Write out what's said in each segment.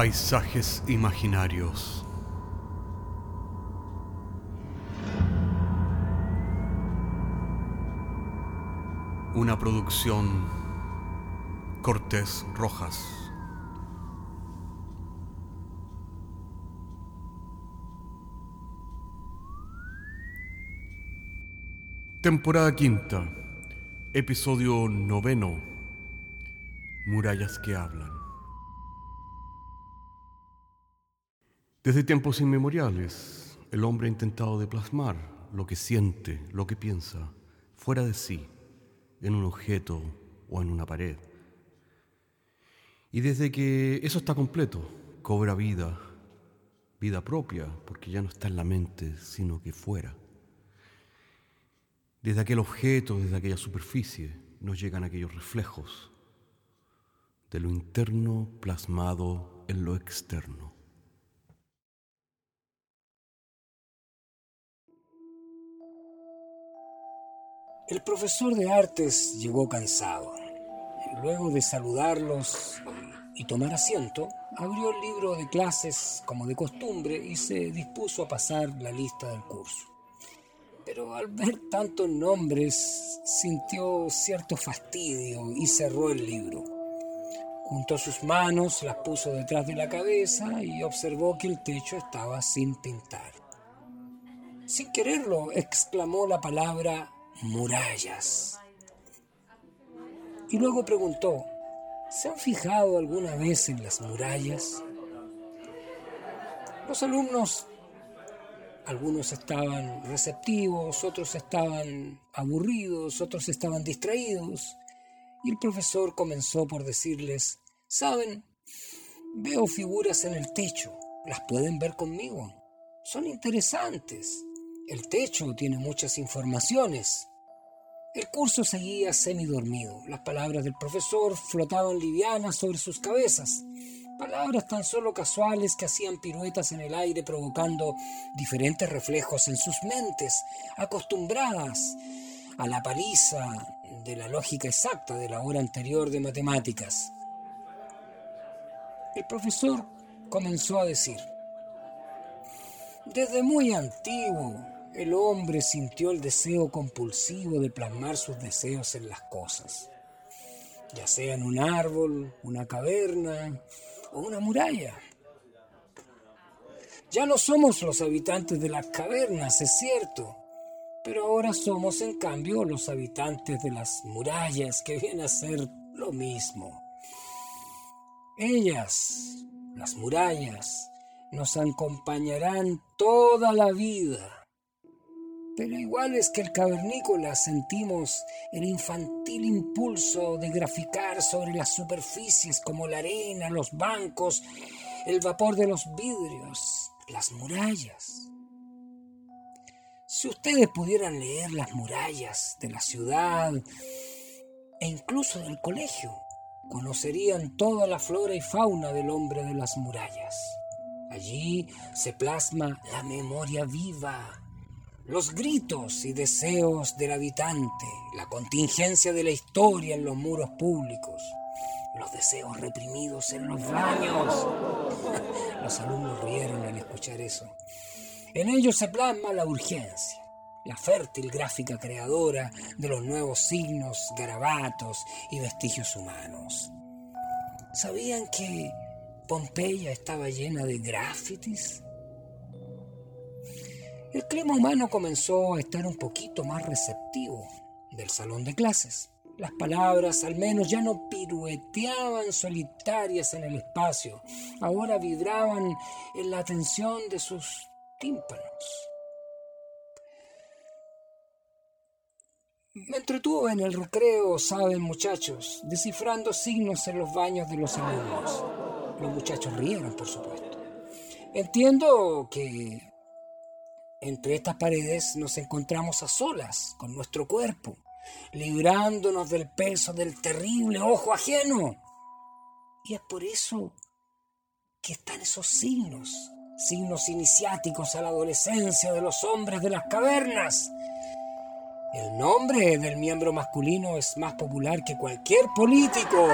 Paisajes imaginarios. Una producción Cortés Rojas. Temporada quinta, episodio noveno, Murallas que hablan. Desde tiempos inmemoriales, el hombre ha intentado de plasmar lo que siente, lo que piensa, fuera de sí, en un objeto o en una pared. Y desde que eso está completo, cobra vida, vida propia, porque ya no está en la mente, sino que fuera. Desde aquel objeto, desde aquella superficie, nos llegan aquellos reflejos de lo interno plasmado en lo externo. El profesor de artes llegó cansado. Luego de saludarlos y tomar asiento, abrió el libro de clases como de costumbre y se dispuso a pasar la lista del curso. Pero al ver tantos nombres sintió cierto fastidio y cerró el libro. Juntó sus manos, las puso detrás de la cabeza y observó que el techo estaba sin pintar. Sin quererlo, exclamó la palabra murallas. Y luego preguntó, ¿se han fijado alguna vez en las murallas? Los alumnos, algunos estaban receptivos, otros estaban aburridos, otros estaban distraídos, y el profesor comenzó por decirles, ¿saben? Veo figuras en el techo, ¿las pueden ver conmigo? Son interesantes. El techo tiene muchas informaciones. El curso seguía semidormido. Las palabras del profesor flotaban livianas sobre sus cabezas. Palabras tan solo casuales que hacían piruetas en el aire provocando diferentes reflejos en sus mentes, acostumbradas a la paliza de la lógica exacta de la hora anterior de matemáticas. El profesor comenzó a decir, desde muy antiguo, el hombre sintió el deseo compulsivo de plasmar sus deseos en las cosas, ya sea en un árbol, una caverna o una muralla. Ya no somos los habitantes de las cavernas, es cierto, pero ahora somos en cambio los habitantes de las murallas, que viene a ser lo mismo. Ellas, las murallas, nos acompañarán toda la vida pero igual es que el cavernícola sentimos el infantil impulso de graficar sobre las superficies como la arena, los bancos, el vapor de los vidrios, las murallas. Si ustedes pudieran leer las murallas de la ciudad e incluso del colegio, conocerían toda la flora y fauna del hombre de las murallas. Allí se plasma la memoria viva los gritos y deseos del habitante, la contingencia de la historia en los muros públicos, los deseos reprimidos en los baños. los alumnos rieron al escuchar eso. En ellos se plasma la urgencia, la fértil gráfica creadora de los nuevos signos, garabatos y vestigios humanos. ¿Sabían que Pompeya estaba llena de grafitis? El clima humano comenzó a estar un poquito más receptivo del salón de clases. Las palabras al menos ya no pirueteaban solitarias en el espacio, ahora vibraban en la atención de sus tímpanos. Me entretuve en el recreo, saben muchachos, descifrando signos en los baños de los alumnos. Los muchachos rieron, por supuesto. Entiendo que entre estas paredes nos encontramos a solas con nuestro cuerpo, librándonos del peso del terrible ojo ajeno. Y es por eso que están esos signos, signos iniciáticos a la adolescencia de los hombres de las cavernas. El nombre del miembro masculino es más popular que cualquier político.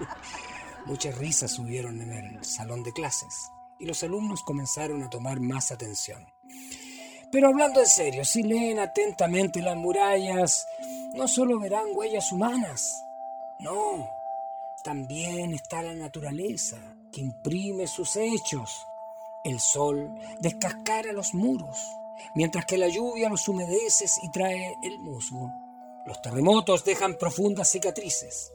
Muchas risas hubieron en el salón de clases y los alumnos comenzaron a tomar más atención. Pero hablando en serio, si leen atentamente las murallas, no solo verán huellas humanas, no, también está la naturaleza que imprime sus hechos. El sol descascara los muros, mientras que la lluvia los humedece y trae el musgo. Los terremotos dejan profundas cicatrices.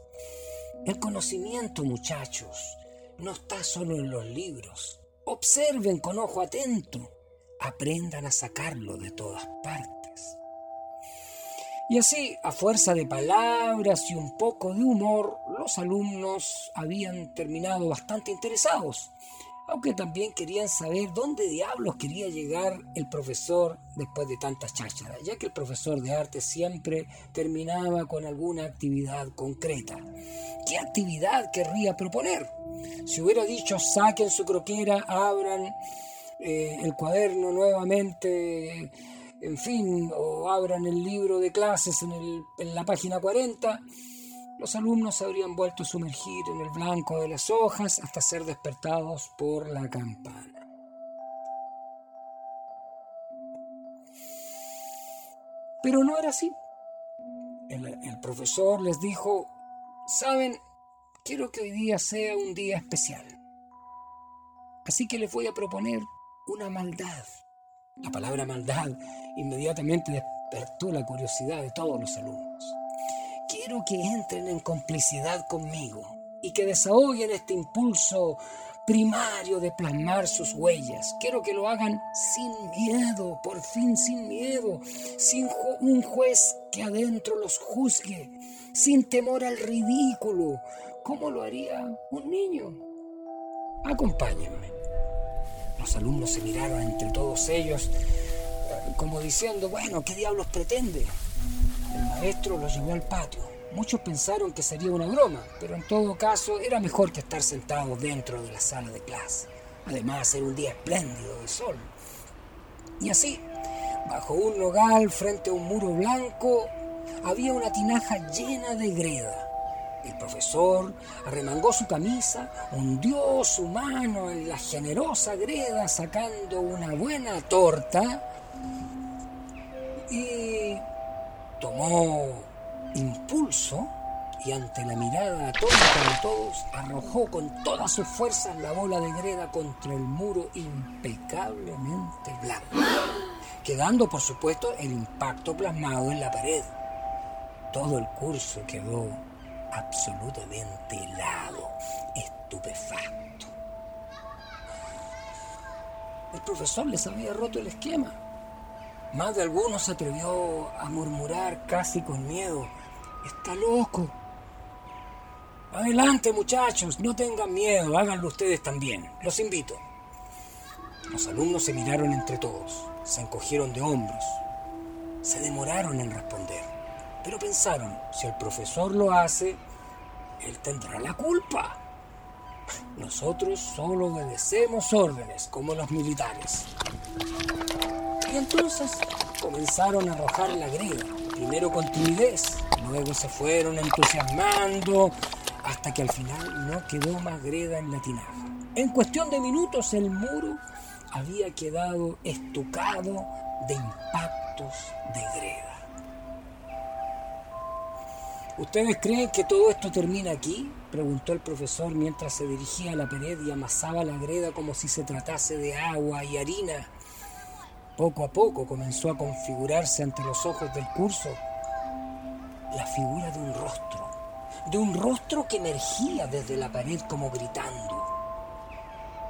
El conocimiento, muchachos, no está solo en los libros. Observen con ojo atento. Aprendan a sacarlo de todas partes. Y así, a fuerza de palabras y un poco de humor, los alumnos habían terminado bastante interesados aunque también querían saber dónde diablos quería llegar el profesor después de tantas chácharas, ya que el profesor de arte siempre terminaba con alguna actividad concreta. ¿Qué actividad querría proponer? Si hubiera dicho saquen su croquera, abran eh, el cuaderno nuevamente, en fin, o abran el libro de clases en, en la página 40, los alumnos se habrían vuelto a sumergir en el blanco de las hojas hasta ser despertados por la campana. Pero no era así. El, profesor les dijo, saben, quiero que hoy día sea un día especial. Así que les voy a proponer una maldad. La palabra maldad inmediatamente despertó la curiosidad de todos los alumnos. Quiero que entren en complicidad conmigo y que desahoguen este impulso primario de plasmar sus huellas. Quiero que lo hagan sin miedo, por fin sin miedo, sin un juez que adentro los juzgue, sin temor al ridículo, como lo haría un niño. Acompáñenme. Los alumnos se miraron entre todos ellos eh, como diciendo, bueno, ¿qué diablos pretende? El maestro los llevó al patio. Muchos pensaron que sería una broma, pero en todo caso era mejor que estar sentados dentro de la sala de clase. Además era un día espléndido de sol. Y así, bajo un nogal frente a un muro blanco, había una tinaja llena de greda. El profesor arremangó su camisa, hundió su mano en la generosa greda sacando una buena torta y tomó impulso y ante la mirada atónita de todos, arrojó con todas sus fuerzas la bola de greda contra el muro impecablemente blanco, quedando por supuesto el impacto plasmado en la pared. Todo el curso quedó absolutamente helado, estupefacto. El profesor les había roto el esquema. Más de alguno se atrevió a murmurar casi con miedo Está loco. Adelante muchachos, no tengan miedo, háganlo ustedes también. Los invito. Los alumnos se miraron entre todos, se encogieron de hombros, se demoraron en responder, pero pensaron, si el profesor lo hace, él tendrá la culpa. Nosotros solo obedecemos órdenes, como los militares. Y entonces comenzaron a arrojar la greda, primero con timidez, Luego se fueron entusiasmando hasta que al final no quedó más greda en la tinaja. En cuestión de minutos el muro había quedado estucado de impactos de greda. ¿Ustedes creen que todo esto termina aquí? preguntó el profesor mientras se dirigía a la pared y amasaba la greda como si se tratase de agua y harina. Poco a poco comenzó a configurarse ante los ojos del curso la figura de un rostro, de un rostro que emergía desde la pared como gritando.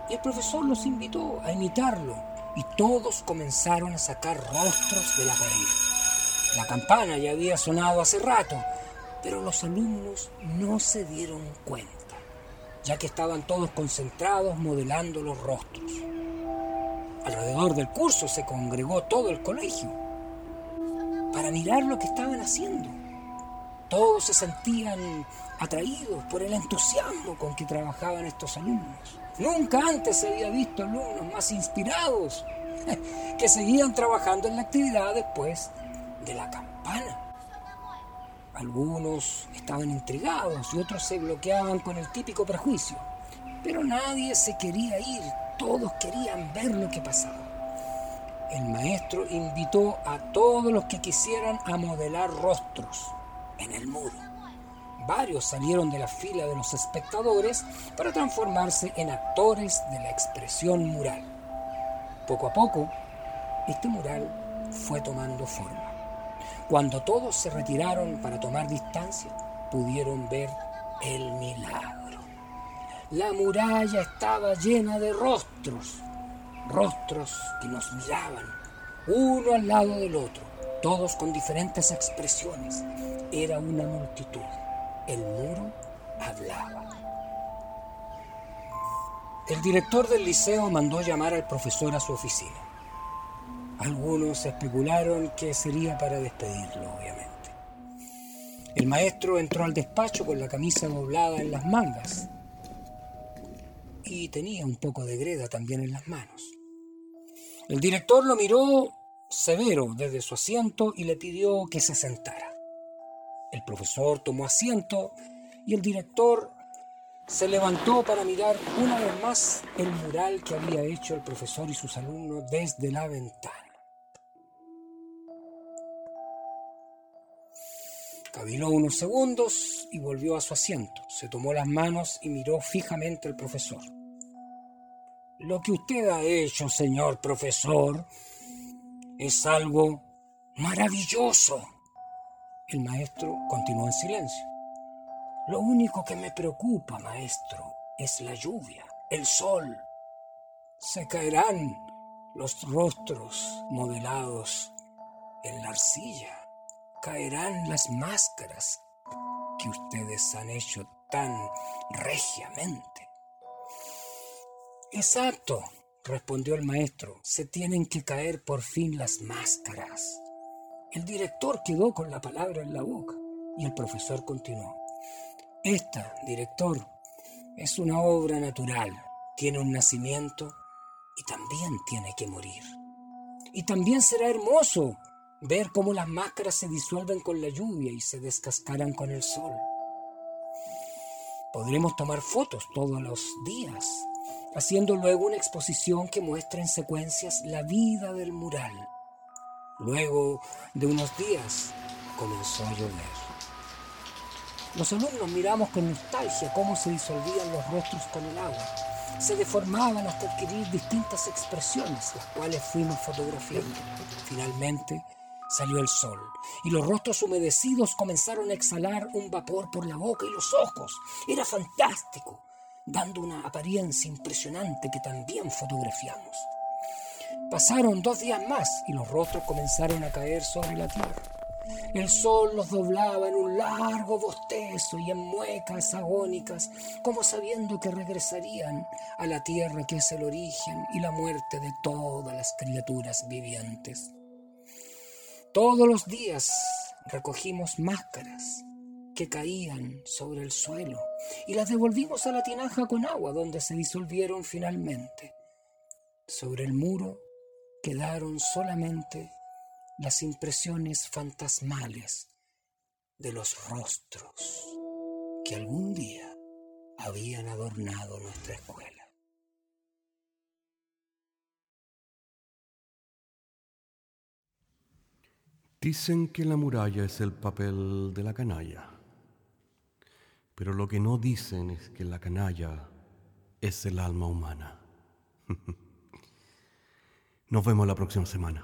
Y el profesor los invitó a imitarlo y todos comenzaron a sacar rostros de la pared. La campana ya había sonado hace rato, pero los alumnos no se dieron cuenta, ya que estaban todos concentrados modelando los rostros. Alrededor del curso se congregó todo el colegio para mirar lo que estaban haciendo. Todos se sentían atraídos por el entusiasmo con que trabajaban estos alumnos. Nunca antes se había visto alumnos más inspirados que seguían trabajando en la actividad después de la campana. Algunos estaban intrigados y otros se bloqueaban con el típico prejuicio. Pero nadie se quería ir, todos querían ver lo que pasaba. El maestro invitó a todos los que quisieran a modelar rostros en el muro. Varios salieron de la fila de los espectadores para transformarse en actores de la expresión mural. Poco a poco, este mural fue tomando forma. Cuando todos se retiraron para tomar distancia, pudieron ver el milagro. La muralla estaba llena de rostros, rostros que nos miraban, uno al lado del otro, todos con diferentes expresiones. Era una multitud. El muro hablaba. El director del liceo mandó llamar al profesor a su oficina. Algunos especularon que sería para despedirlo, obviamente. El maestro entró al despacho con la camisa doblada en las mangas y tenía un poco de greda también en las manos. El director lo miró severo desde su asiento y le pidió que se sentara. El profesor tomó asiento y el director se levantó para mirar una vez más el mural que había hecho el profesor y sus alumnos desde la ventana. Caviló unos segundos y volvió a su asiento. Se tomó las manos y miró fijamente al profesor. Lo que usted ha hecho, señor profesor, es algo maravilloso. El maestro continuó en silencio. Lo único que me preocupa, maestro, es la lluvia, el sol. Se caerán los rostros modelados en la arcilla caerán las máscaras que ustedes han hecho tan regiamente. Exacto, respondió el maestro, se tienen que caer por fin las máscaras. El director quedó con la palabra en la boca y el profesor continuó. Esta, director, es una obra natural, tiene un nacimiento y también tiene que morir. Y también será hermoso ver cómo las máscaras se disuelven con la lluvia y se descascaran con el sol. Podremos tomar fotos todos los días, haciendo luego una exposición que muestre en secuencias la vida del mural. Luego de unos días comenzó a llover. Los alumnos miramos con nostalgia cómo se disolvían los rostros con el agua. Se deformaban hasta adquirir distintas expresiones, las cuales fuimos fotografiando. Finalmente, Salió el sol y los rostros humedecidos comenzaron a exhalar un vapor por la boca y los ojos. Era fantástico, dando una apariencia impresionante que también fotografiamos. Pasaron dos días más y los rostros comenzaron a caer sobre la tierra. El sol los doblaba en un largo bostezo y en muecas agónicas, como sabiendo que regresarían a la tierra que es el origen y la muerte de todas las criaturas vivientes. Todos los días recogimos máscaras que caían sobre el suelo y las devolvimos a la tinaja con agua donde se disolvieron finalmente. Sobre el muro quedaron solamente las impresiones fantasmales de los rostros que algún día habían adornado nuestra escuela. Dicen que la muralla es el papel de la canalla, pero lo que no dicen es que la canalla es el alma humana. Nos vemos la próxima semana.